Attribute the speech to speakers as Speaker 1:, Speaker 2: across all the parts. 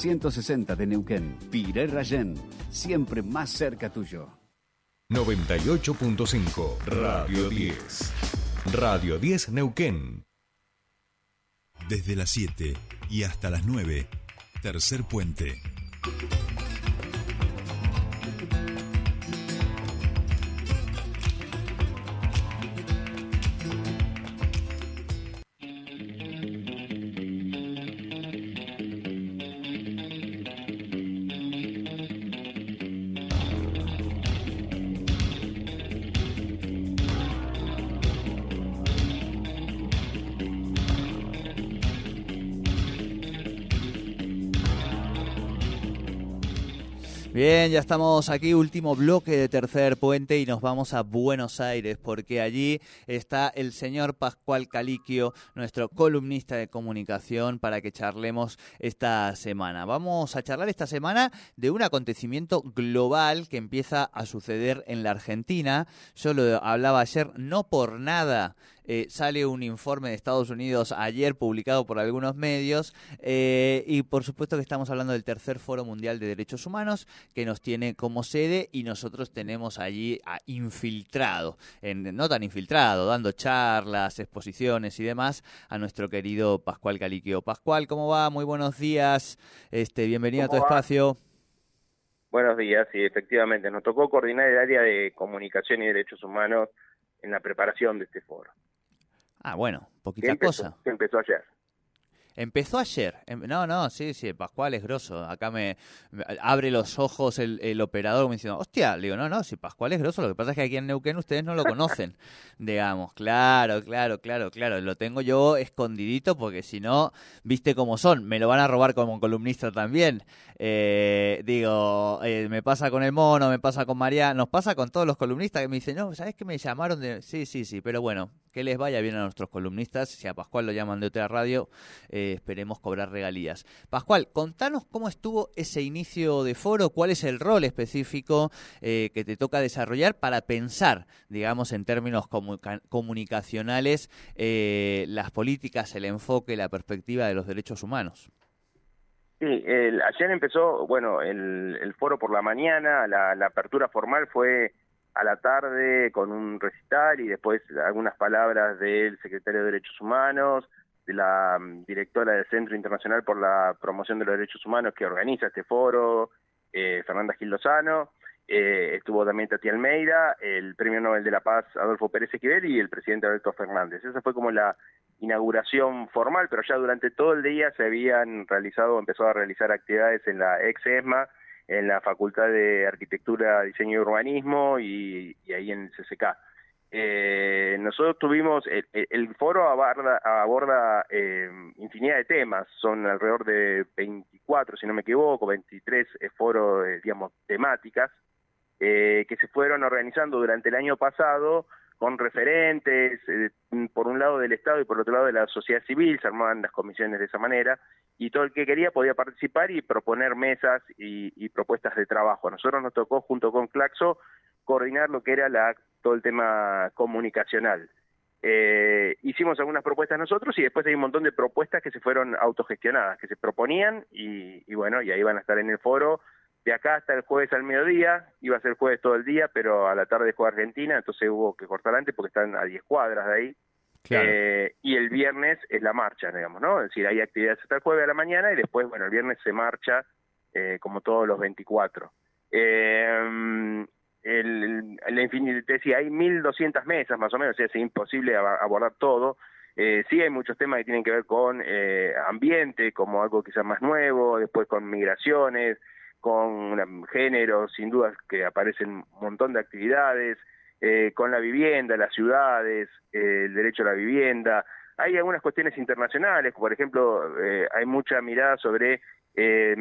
Speaker 1: 160 de Neuquén, Piré Rayén, siempre más cerca tuyo.
Speaker 2: 98.5 Radio 10. Radio 10 Neuquén.
Speaker 3: Desde las 7 y hasta las 9, tercer puente.
Speaker 4: Bien, ya estamos aquí, último bloque de Tercer Puente y nos vamos a Buenos Aires porque allí está el señor Pascual Caliquio, nuestro columnista de comunicación, para que charlemos esta semana. Vamos a charlar esta semana de un acontecimiento global que empieza a suceder en la Argentina. Yo lo hablaba ayer, no por nada eh, sale un informe de Estados Unidos ayer publicado por algunos medios eh, y por supuesto que estamos hablando del tercer Foro Mundial de Derechos Humanos que nos tiene como sede y nosotros tenemos allí a infiltrado, en, no tan infiltrado, dando charlas, exposiciones y demás a nuestro querido Pascual Caliquio. Pascual, ¿cómo va? Muy buenos días, este, bienvenido a tu espacio.
Speaker 5: Buenos días, sí, efectivamente, nos tocó coordinar el área de comunicación y derechos humanos en la preparación de este foro.
Speaker 4: Ah, bueno, poquita cosa.
Speaker 5: empezó ayer.
Speaker 4: Empezó ayer. Em, no, no, sí, sí, Pascual es grosso. Acá me, abre los ojos el, operador me diciendo, hostia, le digo, no, no, si Pascual es grosso, lo que pasa es que aquí en Neuquén ustedes no lo conocen. Digamos, claro, claro, claro, claro. Lo tengo yo escondidito porque si no, viste cómo son, me lo van a robar como columnista también. Eh, digo, eh, me pasa con el mono, me pasa con María, nos pasa con todos los columnistas que me dicen, no, ¿sabes que me llamaron de...? Sí, sí, sí, pero bueno, que les vaya bien a nuestros columnistas. Si a Pascual lo llaman de otra radio, eh, esperemos cobrar regalías. Pascual, contanos cómo estuvo ese inicio de foro, cuál es el rol específico eh, que te toca desarrollar para pensar, digamos, en términos comunicacionales, eh, las políticas, el enfoque, la perspectiva de los derechos humanos.
Speaker 5: Sí, ayer empezó, bueno, el, foro por la mañana, la, la apertura formal fue a la tarde con un recital y después algunas palabras del secretario de Derechos Humanos, la mm, directora del Centro Internacional por la Promoción de los Derechos Humanos que organiza este foro, eh, Fernanda Gil Lozano, eh, estuvo también Tati Almeida, el Premio Nobel de la Paz Adolfo Pérez Esquivel y el presidente Alberto Fernández. Esa fue como la inauguración formal, pero ya durante todo el día se habían realizado, empezó a realizar actividades en la ex ESMA, en la Facultad de Arquitectura, Diseño y Urbanismo y ahí en el CCK. Eh, nosotros tuvimos, el, foro aborda, aborda eh, infinidad de temas, son alrededor de 24, si no me equivoco, 23 eh, foros, eh, digamos, temáticas, eh, que se fueron organizando durante el año pasado con referentes, por un lado del Estado y por otro lado de la sociedad civil, se armaban las comisiones de esa manera, y todo el que quería podía participar y proponer mesas y, y propuestas de trabajo. A nosotros nos tocó, junto con Claxo, coordinar lo que era la, todo el tema comunicacional. Eh, hicimos algunas propuestas nosotros y después hay un montón de propuestas que se fueron autogestionadas, que se proponían y, y, bueno, y ahí van a estar en el foro de acá hasta el jueves al mediodía, iba a ser jueves todo el día, pero a la tarde juega Argentina, entonces hubo que cortar antes porque están a 10 cuadras de ahí. Eh, y el viernes es la marcha, digamos, ¿no? Es decir, hay actividades hasta el jueves a la mañana y después, bueno, el viernes se marcha eh, como todos los 24. Eh, el, el, el te decía, hay 1.200 mesas más o menos, o sea, es imposible abordar todo. Eh, sí hay muchos temas que tienen que ver con eh, ambiente, como algo quizás más nuevo, después con migraciones, con género, sin dudas que aparecen un montón de actividades, eh, con la vivienda, las ciudades, eh, el derecho a la vivienda. Hay algunas cuestiones internacionales, por ejemplo, eh, hay mucha mirada sobre eh,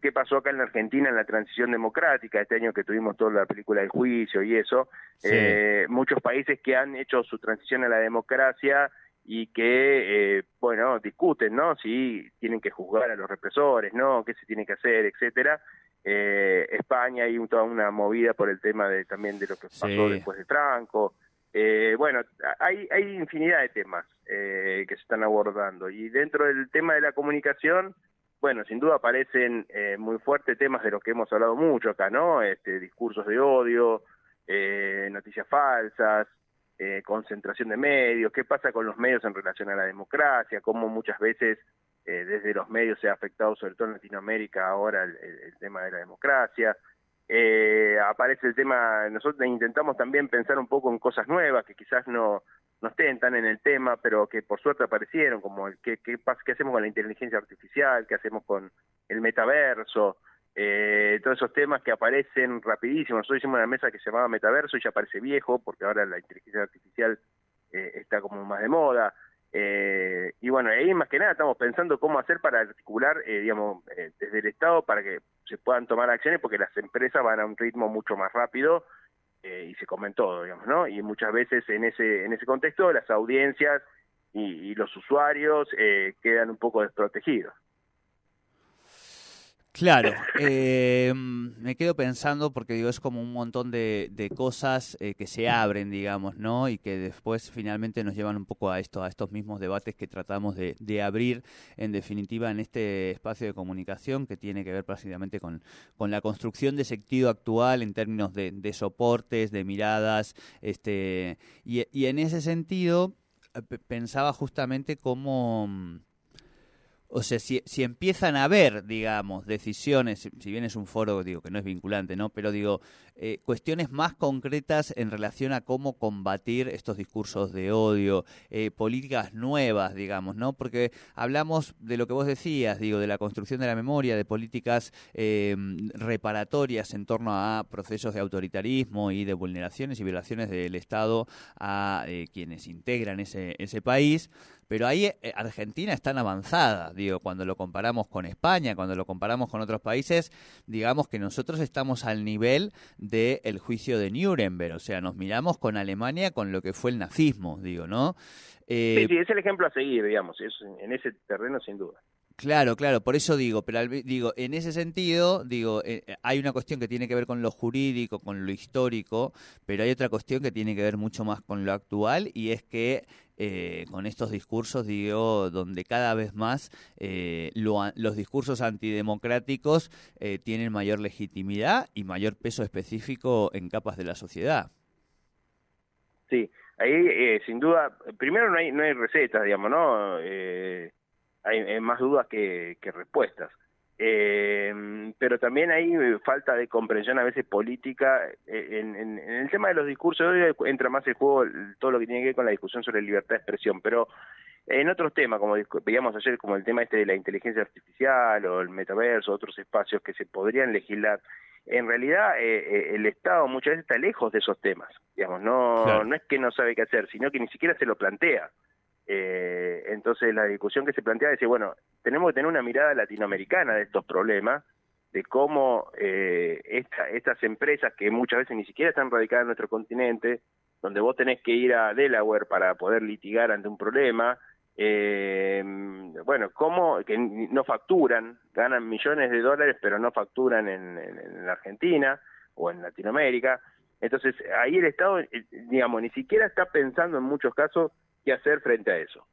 Speaker 5: qué pasó acá en la Argentina en la transición democrática, este año que tuvimos toda la película del juicio y eso, eh, muchos países que han hecho su transición a la democracia y que, eh, bueno, discuten, ¿no? Si tienen que juzgar a los represores, ¿no? ¿Qué se tiene que hacer, etcétera? Eh, España hay toda una movida por el tema de también de lo que pasó después de Franco. Eh, bueno, hay, hay infinidad de temas eh, que se están abordando y dentro del tema de la comunicación, bueno, sin duda aparecen eh, muy fuertes temas de los que hemos hablado mucho acá, ¿no? Este, discursos de odio, eh, noticias falsas, eh, concentración de medios, qué pasa con los medios en relación a la democracia, cómo muchas veces eh, desde los medios se ha afectado, sobre todo en Latinoamérica, ahora el, tema de la democracia. Eh, aparece el tema, nosotros intentamos también pensar un poco en cosas nuevas que quizás no, no estén tan en el tema, pero que por suerte aparecieron, como el qué, qué, qué hacemos con la inteligencia artificial, qué hacemos con el metaverso, eh, todos esos temas que aparecen rapidísimo. Nosotros hicimos una mesa que se llamaba Metaverso y ya parece viejo, porque ahora la inteligencia artificial eh, está como más de moda. Eh, y bueno, ahí más que nada estamos pensando cómo hacer para articular, eh, digamos, eh, desde el Estado para que se puedan tomar acciones, porque las empresas van a un ritmo mucho más rápido eh, y se comen todo, digamos, ¿no? Y muchas veces en ese, en ese contexto las audiencias y, y los usuarios eh, quedan un poco desprotegidos.
Speaker 4: Claro, eh, me quedo pensando porque digo es como un montón de, de cosas eh, que se abren, digamos, ¿no? Y que después finalmente nos llevan un poco a esto, a estos mismos debates que tratamos de, de abrir, en definitiva, en este espacio de comunicación que tiene que ver prácticamente con, con la construcción de sentido actual en términos de, de soportes, de miradas, este, y, y en ese sentido eh, pensaba justamente cómo mm, o sea, si, si, empiezan a haber, digamos, decisiones, si bien es un foro, digo, que no es vinculante, ¿no? Pero digo, eh, cuestiones más concretas en relación a cómo combatir estos discursos de odio, eh, políticas nuevas, digamos, ¿no? Porque hablamos de lo que vos decías, digo, de la construcción de la memoria, de políticas eh, reparatorias en torno a procesos de autoritarismo y de vulneraciones y violaciones del Estado a eh, quienes integran ese, ese país pero ahí eh, Argentina está tan avanzada, digo, cuando lo comparamos con España, cuando lo comparamos con otros países, digamos que nosotros estamos al nivel del el juicio de Nuremberg, o sea, nos miramos con Alemania con lo que fue el nazismo, digo, ¿no?
Speaker 5: Eh, sí, sí, es el ejemplo a seguir, digamos, es, en ese terreno sin duda.
Speaker 4: Claro, claro, por eso digo, pero digo, en ese sentido, digo, eh, hay una cuestión que tiene que ver con lo jurídico, con lo histórico, pero hay otra cuestión que tiene que ver mucho más con lo actual y es que eh, con estos discursos, digo, donde cada vez más eh, lo, los discursos antidemocráticos eh, tienen mayor legitimidad y mayor peso específico en capas de la sociedad.
Speaker 5: Sí, ahí eh, sin duda, primero no hay, no hay recetas, digamos, ¿no? Eh, hay, hay, más dudas que, que respuestas. Eh, pero también hay falta de comprensión a veces política en, en, en, el tema de los discursos hoy entra más el juego todo lo que tiene que ver con la discusión sobre libertad de expresión pero en otros temas como veíamos ayer como el tema este de la inteligencia artificial o el metaverso otros espacios que se podrían legislar en realidad eh, el Estado muchas veces está lejos de esos temas digamos no claro. no es que no sabe qué hacer sino que ni siquiera se lo plantea eh, entonces la discusión que se plantea es, bueno, tenemos que tener una mirada latinoamericana de estos problemas, de cómo eh, esta, estas empresas que muchas veces ni siquiera están radicadas en nuestro continente, donde vos tenés que ir a Delaware para poder litigar ante un problema, eh, bueno, cómo que no facturan, ganan millones de dólares, pero no facturan en, en, en Argentina o en Latinoamérica. Entonces, ahí el Estado, eh, digamos, ni siquiera está pensando en muchos casos qué hacer frente a eso.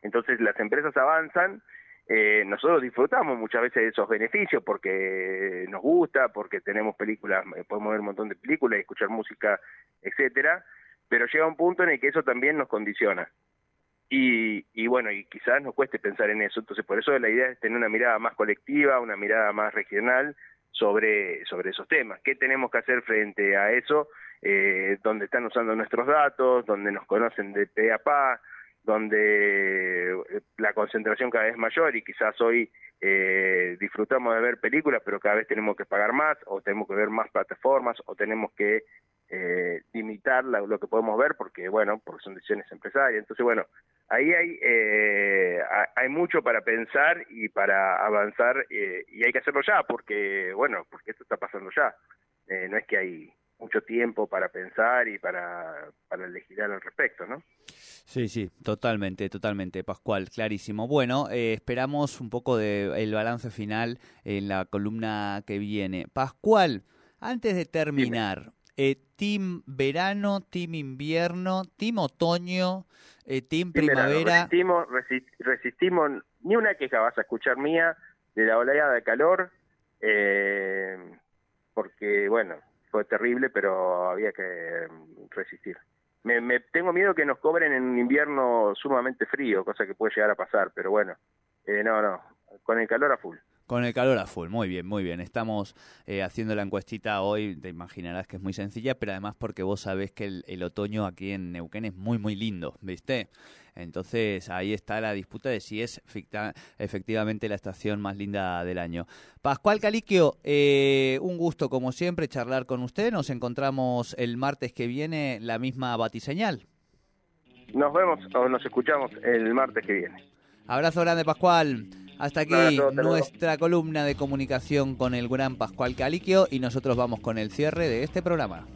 Speaker 5: Entonces las empresas avanzan, eh, nosotros disfrutamos muchas veces de esos beneficios porque nos gusta, porque tenemos películas, eh, podemos ver un montón de películas, escuchar música, etcétera, pero llega un punto en el que eso también nos condiciona. Y, y bueno, y quizás nos cueste pensar en eso, entonces por eso la idea es tener una mirada más colectiva, una mirada más regional sobre, sobre esos temas. ¿Qué tenemos que hacer frente a eso? eh, donde están usando nuestros datos, donde nos conocen de pe a pa, donde eh, la concentración cada vez es mayor y quizás hoy eh, disfrutamos de ver películas, pero cada vez tenemos que pagar más, o tenemos que ver más plataformas, o tenemos que eh, limitar la, lo que podemos ver, porque bueno, porque son decisiones empresarias. Entonces, bueno, ahí hay, eh, hay mucho para pensar y para avanzar, eh, y hay que hacerlo ya, porque bueno, porque esto está pasando ya. Eh, no es que hay mucho tiempo para pensar y para, para legislar al respecto, ¿no?
Speaker 4: Sí, sí, totalmente, totalmente, Pascual, clarísimo. Bueno, eh, esperamos un poco de balance final en la columna que viene. Pascual, antes de terminar, eh, team verano, team invierno, team otoño, eh, team, team primavera.
Speaker 5: Resistimos, resist, resistimos, ni una queja vas a escuchar mía de la oleada de calor, eh, porque bueno, fue terrible, pero había que resistir. Me, me tengo miedo que nos cobren en un invierno sumamente frío, cosa que puede llegar a pasar, pero bueno, eh, no, no, con el calor a full.
Speaker 4: Con el calor a full, muy bien, muy bien. Estamos eh, haciendo la encuestita hoy, te imaginarás que es muy sencilla, pero además porque vos sabés que el, el, otoño aquí en Neuquén es muy, muy lindo, ¿viste? Entonces ahí está la disputa de si es efectivamente la estación más linda del año. Pascual Caliquio, eh, un gusto como siempre charlar con usted. Nos encontramos el martes que viene, la misma batiseñal.
Speaker 5: Nos vemos o nos escuchamos el martes que viene.
Speaker 4: Abrazo grande, Pascual. Hasta aquí nuestra columna de comunicación con el gran Pascual Caliquio y nosotros vamos con el cierre de este programa.